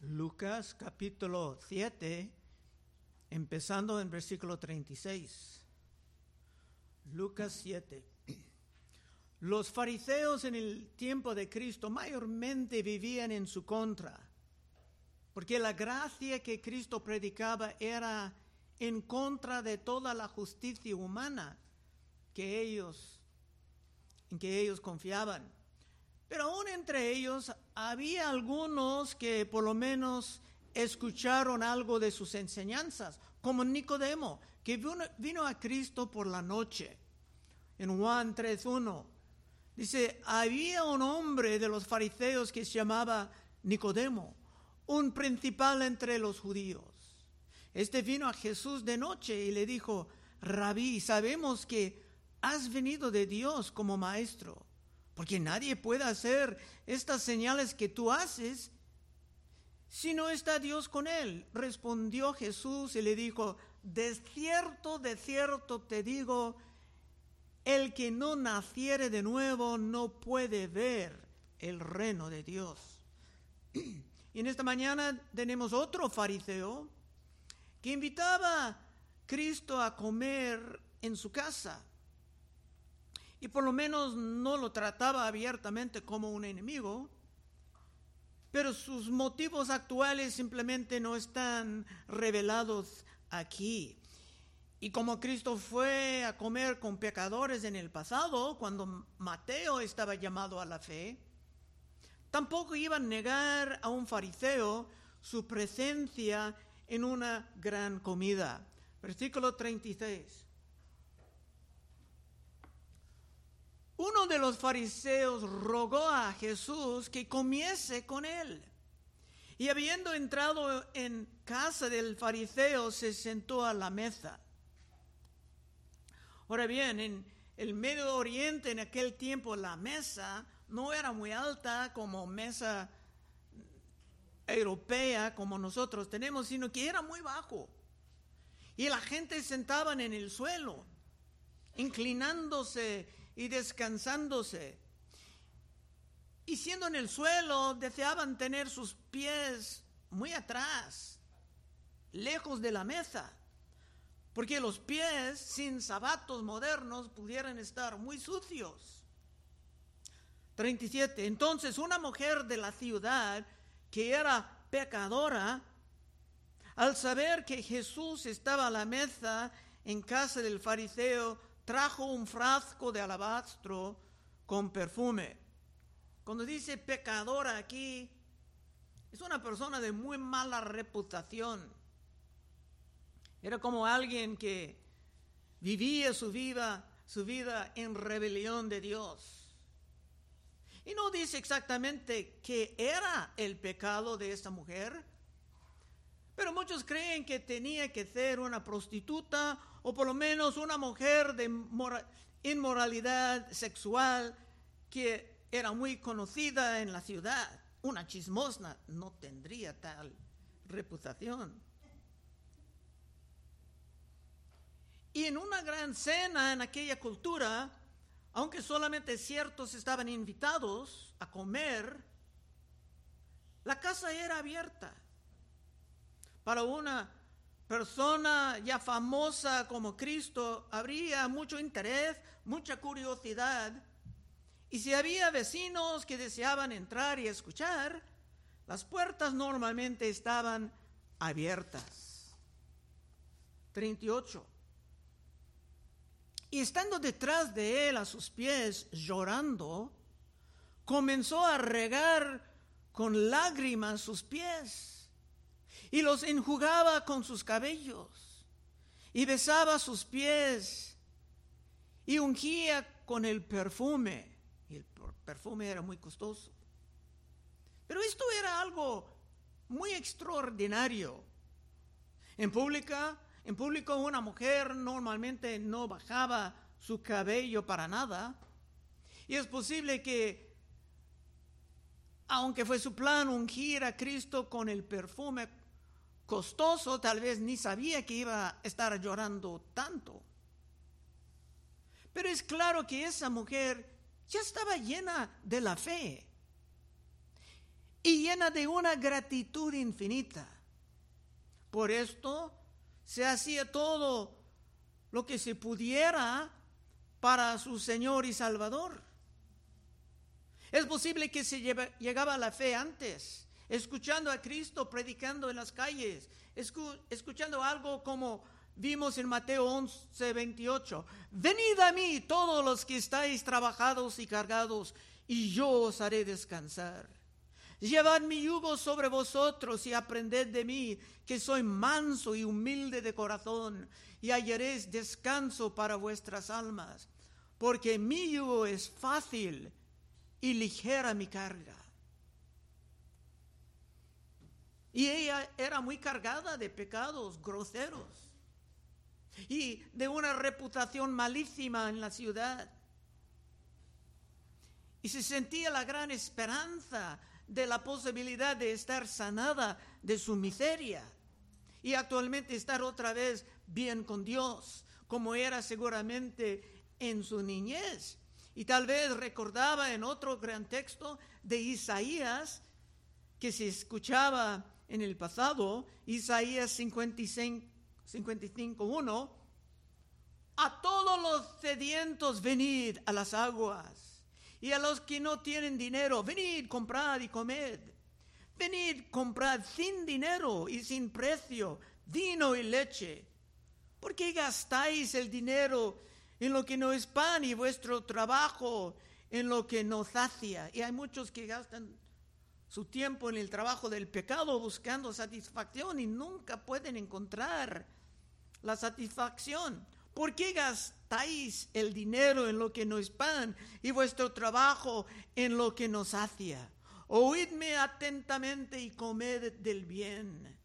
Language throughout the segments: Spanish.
Lucas capítulo 7, empezando en versículo 36. Lucas 7. Los fariseos en el tiempo de Cristo mayormente vivían en su contra, porque la gracia que Cristo predicaba era en contra de toda la justicia humana que ellos, en que ellos confiaban. Pero aún entre ellos había algunos que por lo menos escucharon algo de sus enseñanzas, como Nicodemo, que vino, a Cristo por la noche. En Juan 3.1 dice, había un hombre de los fariseos que se llamaba Nicodemo, un principal entre los judíos. Este vino a Jesús de noche y le dijo, Rabí, sabemos que has venido de Dios como maestro porque nadie puede hacer estas señales que tú haces si no está Dios con él. Respondió Jesús y le dijo, de cierto, de cierto te digo, el que no naciere de nuevo no puede ver el reino de Dios. Y en esta mañana tenemos otro fariseo que invitaba a Cristo a comer en su casa y por lo menos no lo trataba abiertamente como un enemigo, pero sus motivos actuales simplemente no están revelados aquí. Y como Cristo fue a comer con pecadores en el pasado, cuando Mateo estaba llamado a la fe, tampoco iba a negar a un fariseo su presencia en una gran comida. Versículo 36. Uno de los fariseos rogó a Jesús que comiese con él. Y habiendo entrado en casa del fariseo, se sentó a la mesa. Ahora bien, en el Medio Oriente en aquel tiempo la mesa no era muy alta como mesa europea como nosotros tenemos, sino que era muy bajo. Y la gente sentaban en el suelo, inclinándose y descansándose. Y siendo en el suelo, deseaban tener sus pies muy atrás, lejos de la mesa, porque los pies sin zapatos modernos pudieran estar muy sucios. 37. Entonces una mujer de la ciudad que era pecadora, al saber que Jesús estaba a la mesa en casa del fariseo, trajo un frasco de alabastro con perfume. Cuando dice pecadora aquí, es una persona de muy mala reputación. Era como alguien que vivía su vida, su vida en rebelión de Dios. Y no dice exactamente qué era el pecado de esta mujer, pero muchos creen que tenía que ser una prostituta o por lo menos una mujer de inmoralidad sexual que era muy conocida en la ciudad. Una chismosna no tendría tal reputación. Y en una gran cena en aquella cultura, aunque solamente ciertos estaban invitados a comer, la casa era abierta para una persona ya famosa como Cristo, habría mucho interés, mucha curiosidad. Y si había vecinos que deseaban entrar y escuchar, las puertas normalmente estaban abiertas. 38. Y estando detrás de él a sus pies, llorando, comenzó a regar con lágrimas sus pies y los enjugaba con sus cabellos y besaba sus pies y ungía con el perfume. Y el perfume era muy costoso. Pero esto era algo muy extraordinario. En pública, en público una mujer normalmente no bajaba su cabello para nada. Y es posible que, aunque fue su plan ungir a Cristo con el perfume costoso, tal vez ni sabía que iba a estar llorando tanto. Pero es claro que esa mujer ya estaba llena de la fe. y llena de una gratitud infinita. Por esto se hacía todo lo que se pudiera para su Señor y Salvador. Es posible que se llegaba a la fe antes, escuchando a Cristo predicando en las calles, escuchando algo como vimos en Mateo 11, 28. Venid a mí todos los que estáis trabajados y cargados, y yo os haré descansar. Llevad mi yugo sobre vosotros y aprended de mí, que soy manso y humilde de corazón, y hallaréis descanso para vuestras almas, porque mi yugo es fácil y ligera mi carga. Y ella era muy cargada de pecados groseros y de una reputación malísima en la ciudad. Y se sentía la gran esperanza de la posibilidad de estar sanada de su miseria y actualmente estar otra vez bien con Dios, como era seguramente en su niñez. Y tal vez recordaba en otro gran texto de Isaías que se escuchaba en el pasado, Isaías 55, 55.1, a todos los sedientos venid a las aguas, y a los que no tienen dinero, venid, comprad y comed. Venid, comprad sin dinero y sin precio vino y leche. ¿Por qué gastáis el dinero en lo que no es pan y vuestro trabajo en lo que no sacia? Y hay muchos que gastan su tiempo en el trabajo del pecado buscando satisfacción y nunca pueden encontrar la satisfacción. ¿Por qué gastáis el dinero en lo que no es pan y vuestro trabajo en lo que no sacia? Oídme atentamente y comed del bien,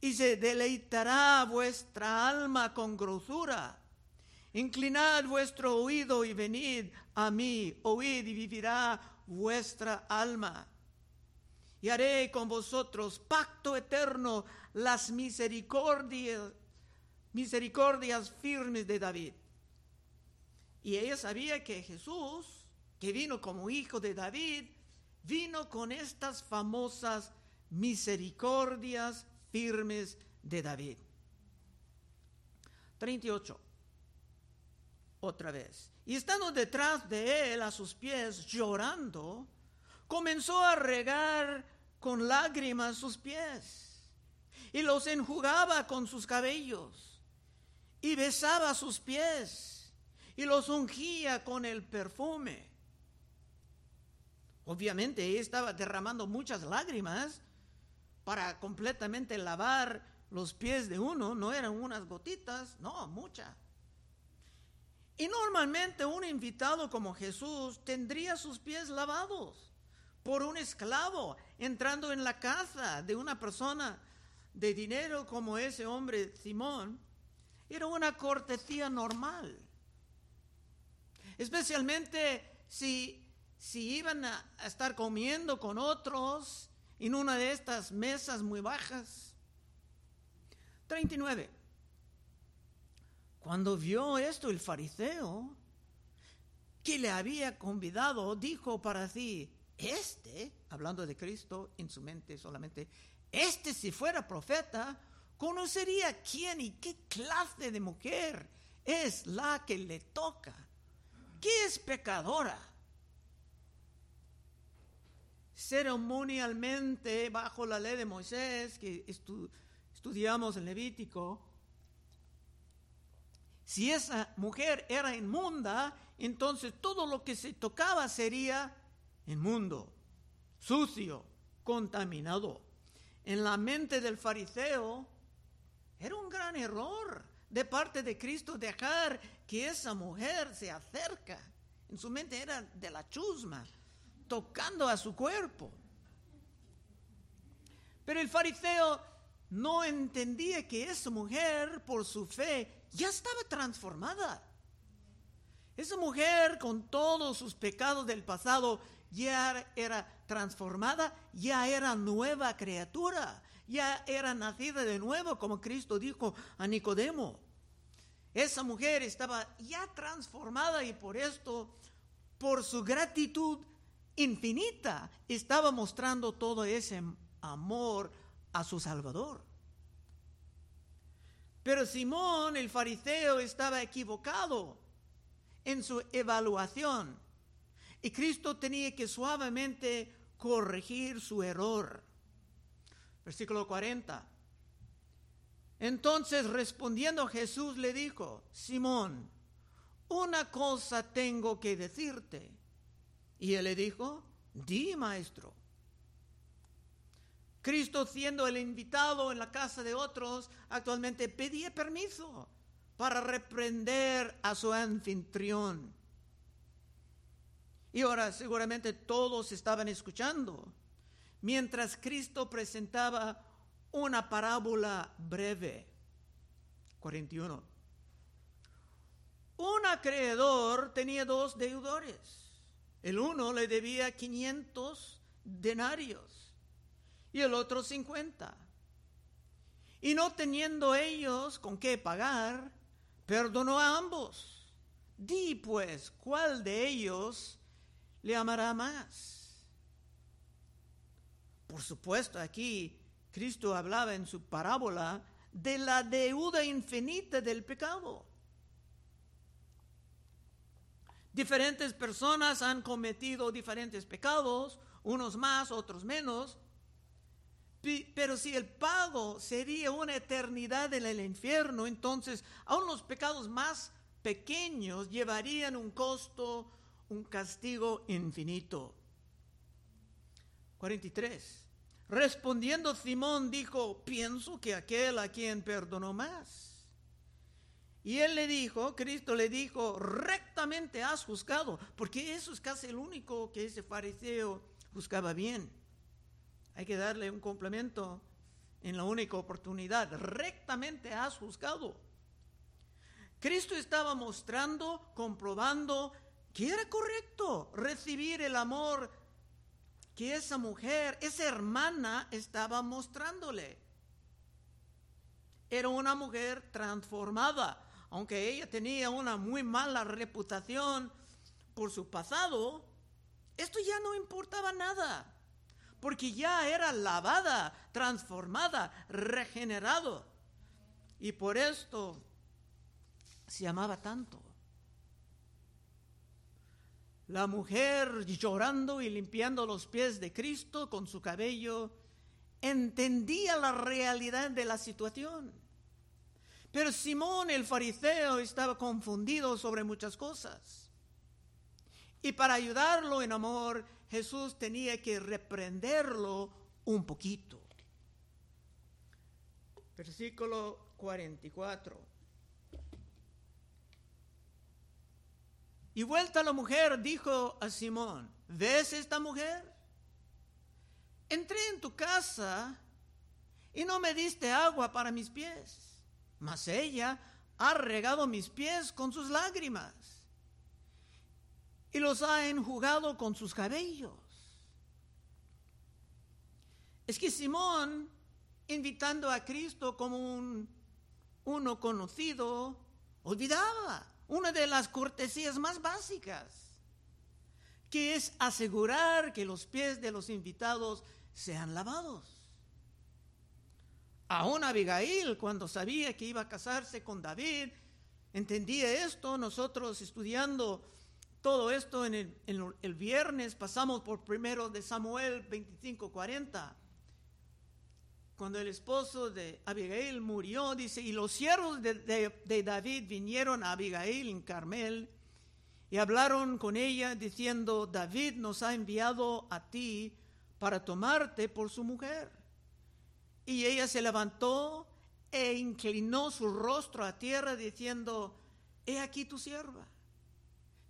y se deleitará vuestra alma con grosura. Inclinad vuestro oído y venid a mí, oíd y vivirá vuestra alma. Y haré con vosotros pacto eterno, las misericordias misericordias firmes de David. Y ella sabía que Jesús, que vino como hijo de David, vino con estas famosas misericordias firmes de David. 38. Otra vez. Y estando detrás de él a sus pies, llorando, comenzó a regar con lágrimas sus pies y los enjugaba con sus cabellos y besaba sus pies y los ungía con el perfume. Obviamente estaba derramando muchas lágrimas para completamente lavar los pies de uno, no eran unas gotitas, no, muchas. Y normalmente un invitado como Jesús tendría sus pies lavados por un esclavo entrando en la casa de una persona de dinero como ese hombre Simón era una cortesía normal. Especialmente si, si iban a, estar comiendo con otros en una de estas mesas muy bajas. 39. Cuando vio esto el fariseo, que le había convidado, dijo para sí, este, hablando de Cristo en su mente solamente, este si fuera profeta, conocería quién y qué clase de mujer es la que le toca, que es pecadora. Ceremonialmente, bajo la ley de Moisés, que estudiamos en Levítico, si esa mujer era inmunda, entonces todo lo que se tocaba sería inmundo, sucio, contaminado. En la mente del fariseo, era un gran error de parte de Cristo dejar que esa mujer se acerca. En su mente era de la chusma, tocando a su cuerpo. Pero el fariseo no entendía que esa mujer, por su fe, ya estaba transformada. Esa mujer, con todos sus pecados del pasado, ya era transformada, ya era nueva criatura ya era nacida de nuevo, como Cristo dijo a Nicodemo. Esa mujer estaba ya transformada y por esto, por su gratitud, infinita estaba mostrando todo ese amor a su Salvador. Pero Simón el fariseo estaba equivocado en su evaluación y Cristo tenía que suavemente corregir su error. Versículo 40. Entonces respondiendo Jesús le dijo, Simón, una cosa tengo que decirte. Y él le dijo, di maestro. Cristo siendo el invitado en la casa de otros, actualmente pedía permiso para reprender a su anfitrión. Y ahora seguramente todos estaban escuchando, mientras Cristo presentaba una parábola breve. 41. Un acreedor tenía dos deudores. El uno le debía 500 denarios y el otro 50. Y no teniendo ellos con qué pagar, perdonó a ambos. Di pues, ¿cuál de ellos le amará más? Por supuesto, aquí Cristo hablaba en su parábola de la deuda infinita del pecado. Diferentes personas han cometido diferentes pecados, unos más, otros menos, pero si el pago sería una eternidad en el infierno, entonces aún los pecados más pequeños llevarían un costo, un castigo infinito. 43. Respondiendo Simón dijo, pienso que aquel a quien perdonó más. Y él le dijo, Cristo le dijo, rectamente has juzgado, porque eso es casi el único que ese fariseo juzgaba bien. Hay que darle un complemento en la única oportunidad. Rectamente has juzgado. Cristo estaba mostrando, comprobando que era correcto recibir el amor que esa mujer, esa hermana estaba mostrándole. Era una mujer transformada, aunque ella tenía una muy mala reputación por su pasado, esto ya no importaba nada, porque ya era lavada, transformada, regenerado. Y por esto se amaba tanto. La mujer llorando y limpiando los pies de Cristo con su cabello entendía la realidad de la situación. Pero Simón el fariseo estaba confundido sobre muchas cosas. Y para ayudarlo en amor, Jesús tenía que reprenderlo un poquito. Versículo 44. Y vuelta la mujer dijo a Simón, ¿ves esta mujer? Entré en tu casa y no me diste agua para mis pies, mas ella ha regado mis pies con sus lágrimas y los ha enjugado con sus cabellos. Es que Simón, invitando a Cristo como un uno conocido, olvidaba una de las cortesías más básicas, que es asegurar que los pies de los invitados sean lavados. Aún Abigail, cuando sabía que iba a casarse con David, entendía esto. Nosotros estudiando todo esto en el, en el viernes pasamos por primero de Samuel 25:40 cuando el esposo de Abigail murió, dice, y los siervos de, David vinieron a Abigail en Carmel y hablaron con ella diciendo, David nos ha enviado a ti para tomarte por su mujer. Y ella se levantó e inclinó su rostro a tierra diciendo, he aquí tu sierva,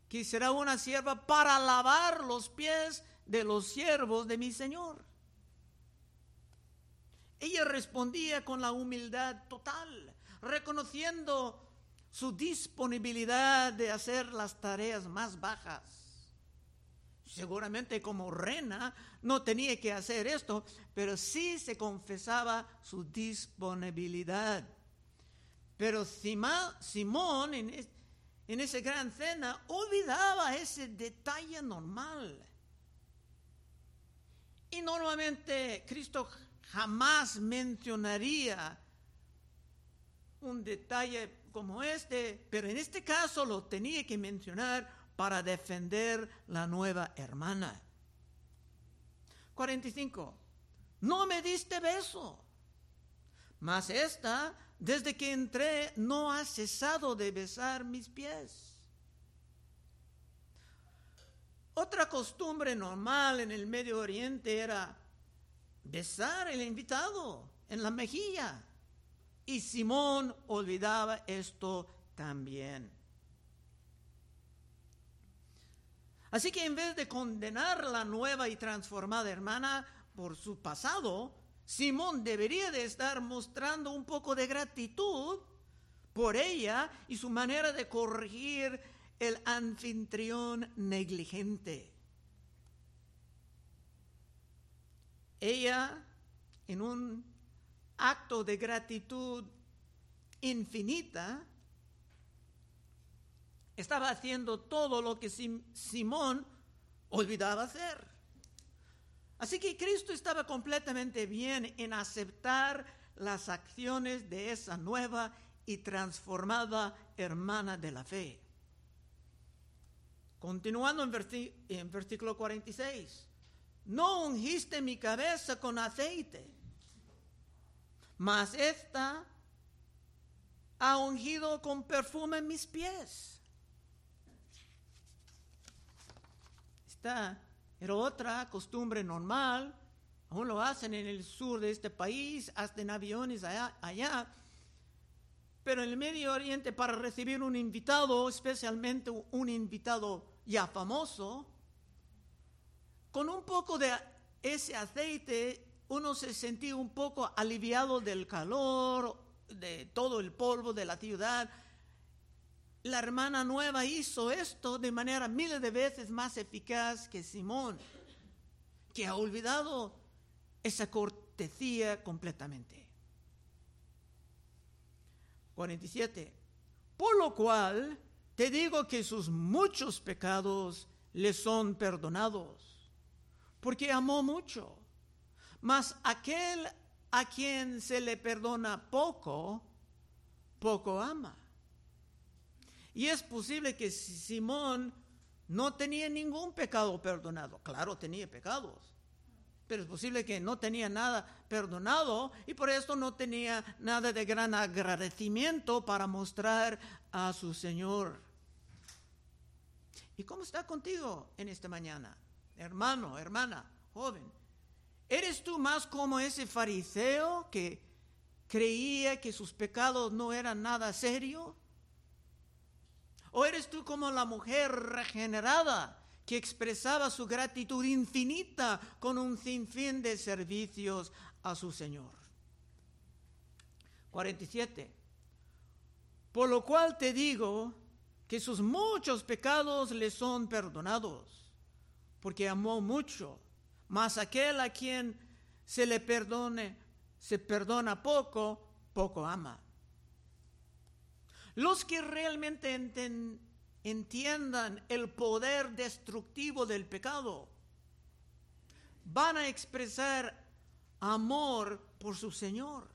que será una sierva para lavar los pies de los siervos de mi Señor. Ella respondía con la humildad total, reconociendo su disponibilidad de hacer las tareas más bajas. Seguramente como reina no tenía que hacer esto, pero sí se confesaba su disponibilidad. Pero Simón en, esa gran cena olvidaba ese detalle normal normalmente Cristo jamás mencionaría un detalle como este, pero en este caso lo tenía que mencionar para defender la nueva hermana. 45. No me diste beso, mas esta, desde que entré, no ha cesado de besar mis pies. Otra costumbre normal en el Medio Oriente era besar al invitado en la mejilla. Y Simón olvidaba esto también. Así que en vez de condenar la nueva y transformada hermana por su pasado, Simón debería de estar mostrando un poco de gratitud por ella y su manera de corregir el anfitrión negligente. Ella, en un acto de gratitud infinita, estaba haciendo todo lo que Simón olvidaba hacer. Así que Cristo estaba completamente bien en aceptar las acciones de esa nueva y transformada hermana de la fe. Continuando en, versículo 46, no ungiste mi cabeza con aceite, mas esta ha ungido con perfume mis pies. Esta era otra costumbre normal, aún lo hacen en el sur de este país, hasta en aviones allá, allá pero en el Medio Oriente para recibir un invitado, especialmente un invitado ya famoso, con un poco de ese aceite uno se sentía un poco aliviado del calor, de todo el polvo de la ciudad. La hermana nueva hizo esto de manera miles de veces más eficaz que Simón, que ha olvidado esa cortesía completamente. 47. Por lo cual te digo que sus muchos pecados le son perdonados, porque amó mucho. Mas aquel a quien se le perdona poco, poco ama. Y es posible que Simón no tenía ningún pecado perdonado. Claro, tenía pecados pero es posible que no tenía nada perdonado y por esto no tenía nada de gran agradecimiento para mostrar a su Señor. ¿Y cómo está contigo en esta mañana? Hermano, hermana, joven. ¿Eres tú más como ese fariseo que creía que sus pecados no eran nada serio? ¿O eres tú como la mujer regenerada que expresaba su gratitud infinita con un sinfín de servicios a su Señor. 47. Por lo cual te digo que sus muchos pecados le son perdonados, porque amó mucho, mas aquel a quien se le perdone, se perdona poco, poco ama. Los que realmente entiendan el poder destructivo del pecado, van a expresar amor por su Señor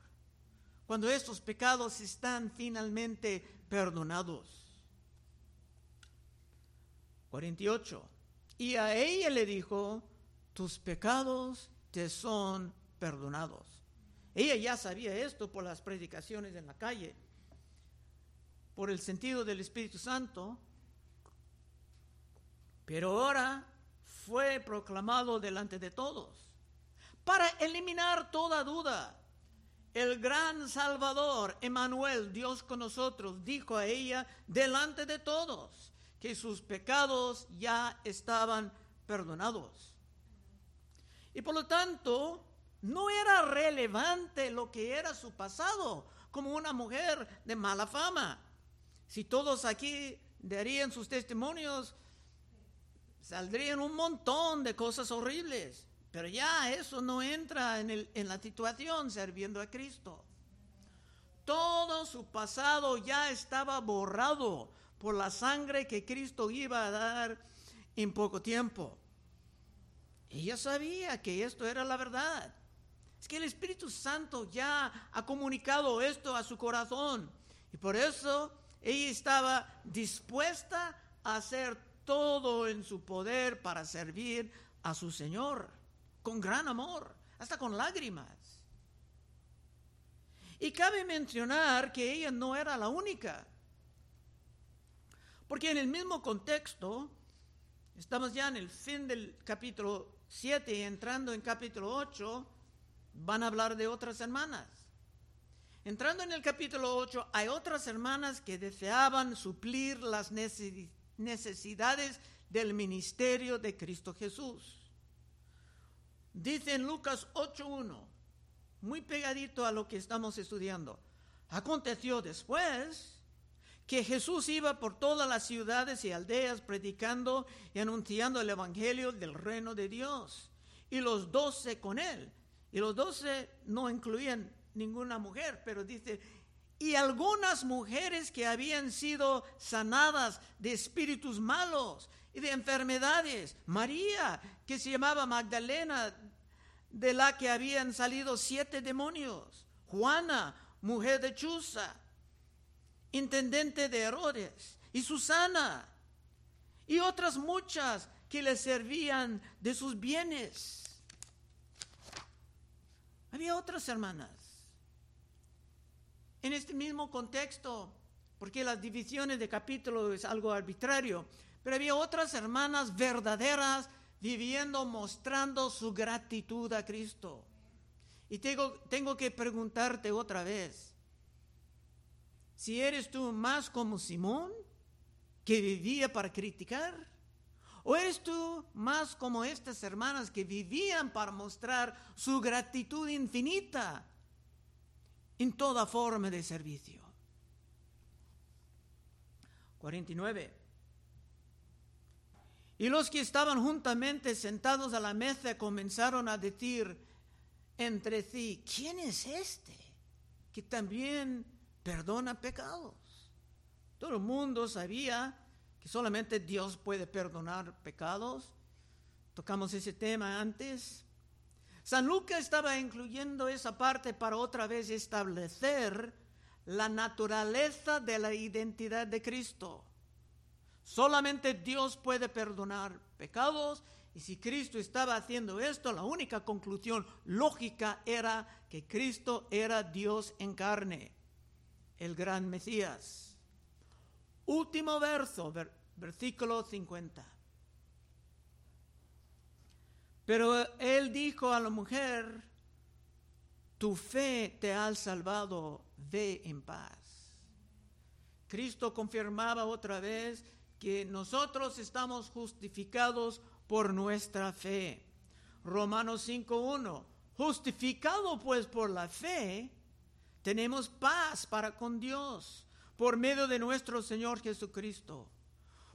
cuando estos pecados están finalmente perdonados. 48. Y a ella le dijo, tus pecados te son perdonados. Ella ya sabía esto por las predicaciones en la calle, por el sentido del Espíritu Santo, pero ahora fue proclamado delante de todos para eliminar toda duda. El gran Salvador, Emanuel, Dios con nosotros, dijo a ella delante de todos que sus pecados ya estaban perdonados. Y por lo tanto, no era relevante lo que era su pasado como una mujer de mala fama. Si todos aquí darían sus testimonios, saldrían un montón de cosas horribles, pero ya eso no entra en, el, en la situación sirviendo a Cristo. Todo su pasado ya estaba borrado por la sangre que Cristo iba a dar en poco tiempo. Ella sabía que esto era la verdad. Es que el Espíritu Santo ya ha comunicado esto a su corazón. Y por eso ella estaba dispuesta a hacer todo en su poder para servir a su Señor, con gran amor, hasta con lágrimas. Y cabe mencionar que ella no era la única, porque en el mismo contexto, estamos ya en el fin del capítulo 7 y entrando en capítulo 8, van a hablar de otras hermanas. Entrando en el capítulo 8, hay otras hermanas que deseaban suplir las necesidades del ministerio de Cristo Jesús. Dice en Lucas 8.1, muy pegadito a lo que estamos estudiando. Aconteció después que Jesús iba por todas las ciudades y aldeas predicando y anunciando el Evangelio del reino de Dios. Y los doce con él. Y los doce no incluían ninguna mujer, pero dice, y algunas mujeres que habían sido sanadas de espíritus malos y de enfermedades. María, que se llamaba Magdalena, de la que habían salido siete demonios. Juana, mujer de Chuza, intendente de Herodes. Y Susana, y otras muchas que le servían de sus bienes. Había otras hermanas en este mismo contexto, porque las divisiones de capítulo es algo arbitrario, pero había otras hermanas verdaderas viviendo, mostrando su gratitud a Cristo. Y tengo, tengo que preguntarte otra vez, si eres tú más como Simón, que vivía para criticar, o eres tú más como estas hermanas que vivían para mostrar su gratitud infinita en toda forma de servicio. 49. Y los que estaban juntamente sentados a la mesa comenzaron a decir entre sí, ¿quién es este que también perdona pecados? Todo el mundo sabía que solamente Dios puede perdonar pecados. Tocamos ese tema antes. San Lucas estaba incluyendo esa parte para otra vez establecer la naturaleza de la identidad de Cristo. Solamente Dios puede perdonar pecados y si Cristo estaba haciendo esto, la única conclusión lógica era que Cristo era Dios en carne, el gran Mesías. Último verso, versículo 50. Pero él dijo a la mujer, tu fe te ha salvado, ve en paz. Cristo confirmaba otra vez que nosotros estamos justificados por nuestra fe. Romanos 5.1, justificado pues por la fe, tenemos paz para con Dios por medio de nuestro Señor Jesucristo,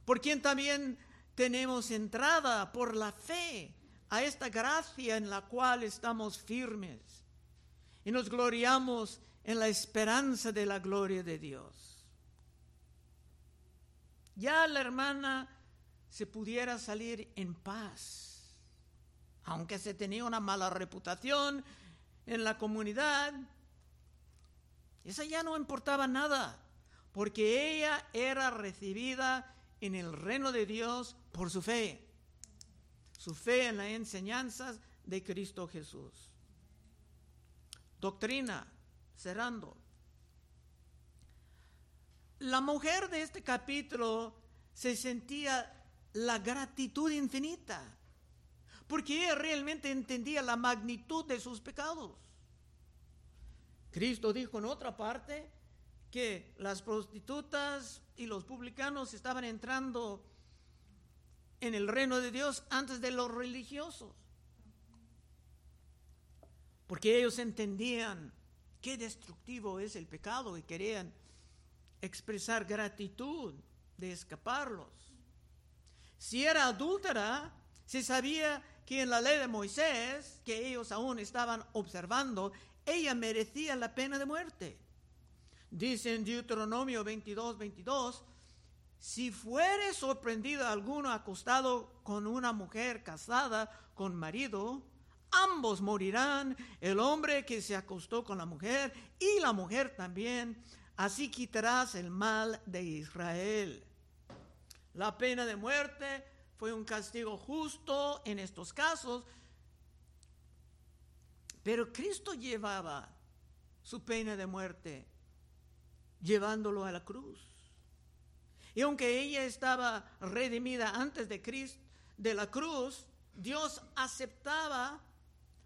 por quien también tenemos entrada por la fe a esta gracia en la cual estamos firmes y nos gloriamos en la esperanza de la gloria de Dios. Ya la hermana se pudiera salir en paz, aunque se tenía una mala reputación en la comunidad, esa ya no importaba nada, porque ella era recibida en el reino de Dios por su fe su fe en las enseñanzas de Cristo Jesús. Doctrina, cerrando. La mujer de este capítulo se sentía la gratitud infinita, porque ella realmente entendía la magnitud de sus pecados. Cristo dijo en otra parte que las prostitutas y los publicanos estaban entrando en el reino de Dios antes de los religiosos. Porque ellos entendían qué destructivo es el pecado y querían expresar gratitud de escaparlos. Si era adúltera, se sabía que en la ley de Moisés, que ellos aún estaban observando, ella merecía la pena de muerte. Dice en Deuteronomio 22, 22, si fuere sorprendido alguno acostado con una mujer casada con marido, ambos morirán, el hombre que se acostó con la mujer y la mujer también. Así quitarás el mal de Israel. La pena de muerte fue un castigo justo en estos casos, pero Cristo llevaba su pena de muerte, llevándolo a la cruz. Y aunque ella estaba redimida antes de Cristo, de la cruz, Dios aceptaba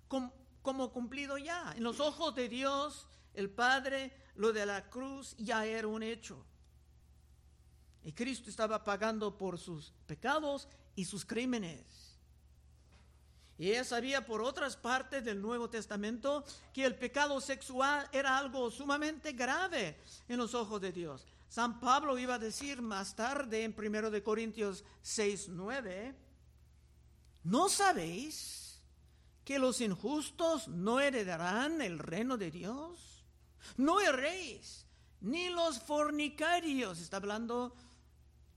como, cumplido ya. En los ojos de Dios, el Padre, lo de la cruz ya era un hecho. Y Cristo estaba pagando por sus pecados y sus crímenes. Y ella sabía por otras partes del Nuevo Testamento que el pecado sexual era algo sumamente grave en los ojos de Dios. San Pablo iba a decir más tarde en 1 Corintios 6, 9, ¿no sabéis que los injustos no heredarán el reino de Dios? No erréis, ni los fornicarios, está hablando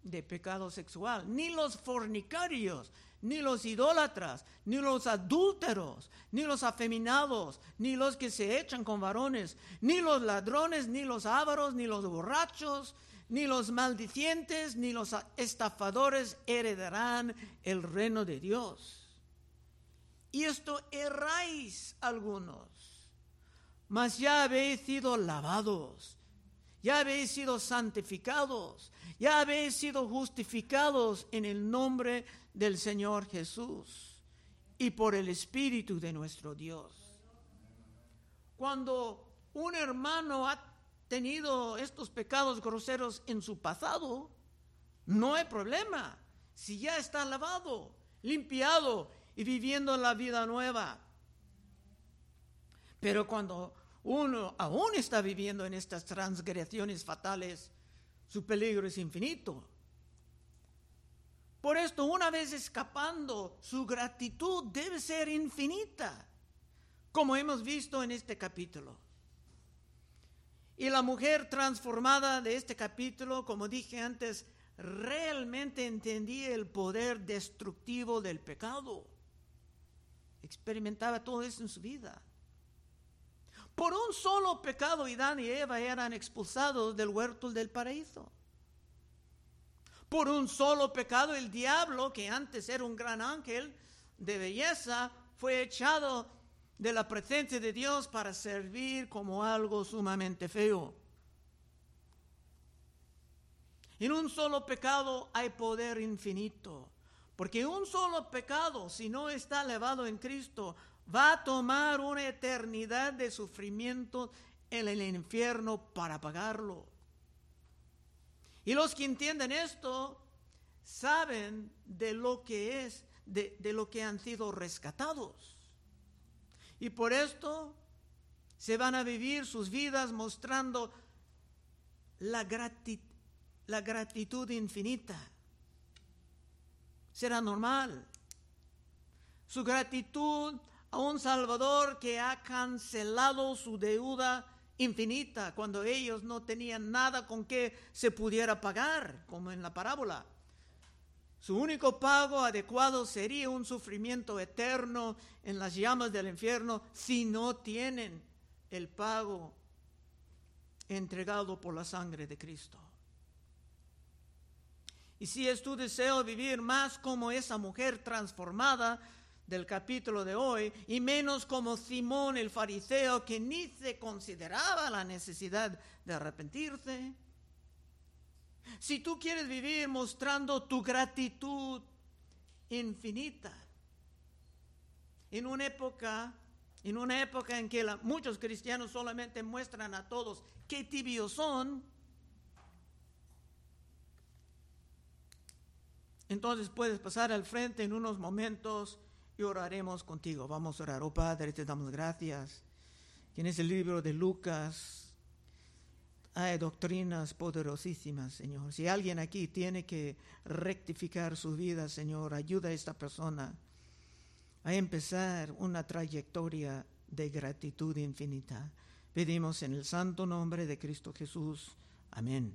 de pecado sexual, ni los fornicarios, ni los idólatras, ni los adúlteros, ni los afeminados, ni los que se echan con varones, ni los ladrones, ni los ávaros, ni los borrachos, ni los maldicientes, ni los estafadores heredarán el reino de Dios. Y esto erráis algunos, mas ya habéis sido lavados, ya habéis sido santificados, ya habéis sido justificados en el nombre del Señor Jesús y por el Espíritu de nuestro Dios. Cuando un hermano ha tenido estos pecados groseros en su pasado, no hay problema. Si ya está lavado, limpiado y viviendo la vida nueva. Pero cuando uno aún está viviendo en estas transgresiones fatales, su peligro es infinito. Por esto, una vez escapando, su gratitud debe ser infinita, como hemos visto en este capítulo. Y la mujer transformada de este capítulo, como dije antes, realmente entendía el poder destructivo del pecado. Experimentaba todo eso en su vida. Por un solo pecado, Adán y Eva eran expulsados del huerto del paraíso. Por un solo pecado, el diablo, que antes era un gran ángel de belleza, fue echado de la presencia de Dios para servir como algo sumamente feo. En un solo pecado hay poder infinito, porque un solo pecado, si no está elevado en Cristo, va a tomar una eternidad de sufrimiento en el infierno para pagarlo. Y los que entienden esto saben de lo que es, de, lo que han sido rescatados. Y por esto se van a vivir sus vidas mostrando la, la gratitud infinita. Será normal. Su gratitud a un Salvador que ha cancelado su deuda infinita cuando ellos no tenían nada con que se pudiera pagar, como en la parábola. Su único pago adecuado sería un sufrimiento eterno en las llamas del infierno si no tienen el pago entregado por la sangre de Cristo. Y si es tu deseo vivir más como esa mujer transformada, del capítulo de hoy, y menos como Simón el fariseo que ni se consideraba la necesidad de arrepentirse. Si tú quieres vivir mostrando tu gratitud infinita, en una época, en una época en que muchos cristianos solamente muestran a todos qué tibios son, entonces puedes pasar al frente en unos momentos y oraremos contigo. Vamos a orar. Oh Padre, te damos gracias. Tienes el libro de Lucas. Hay doctrinas poderosísimas, Señor. Si alguien aquí tiene que rectificar su vida, Señor, ayuda a esta persona a empezar una trayectoria de gratitud infinita. Pedimos en el santo nombre de Cristo Jesús. Amén.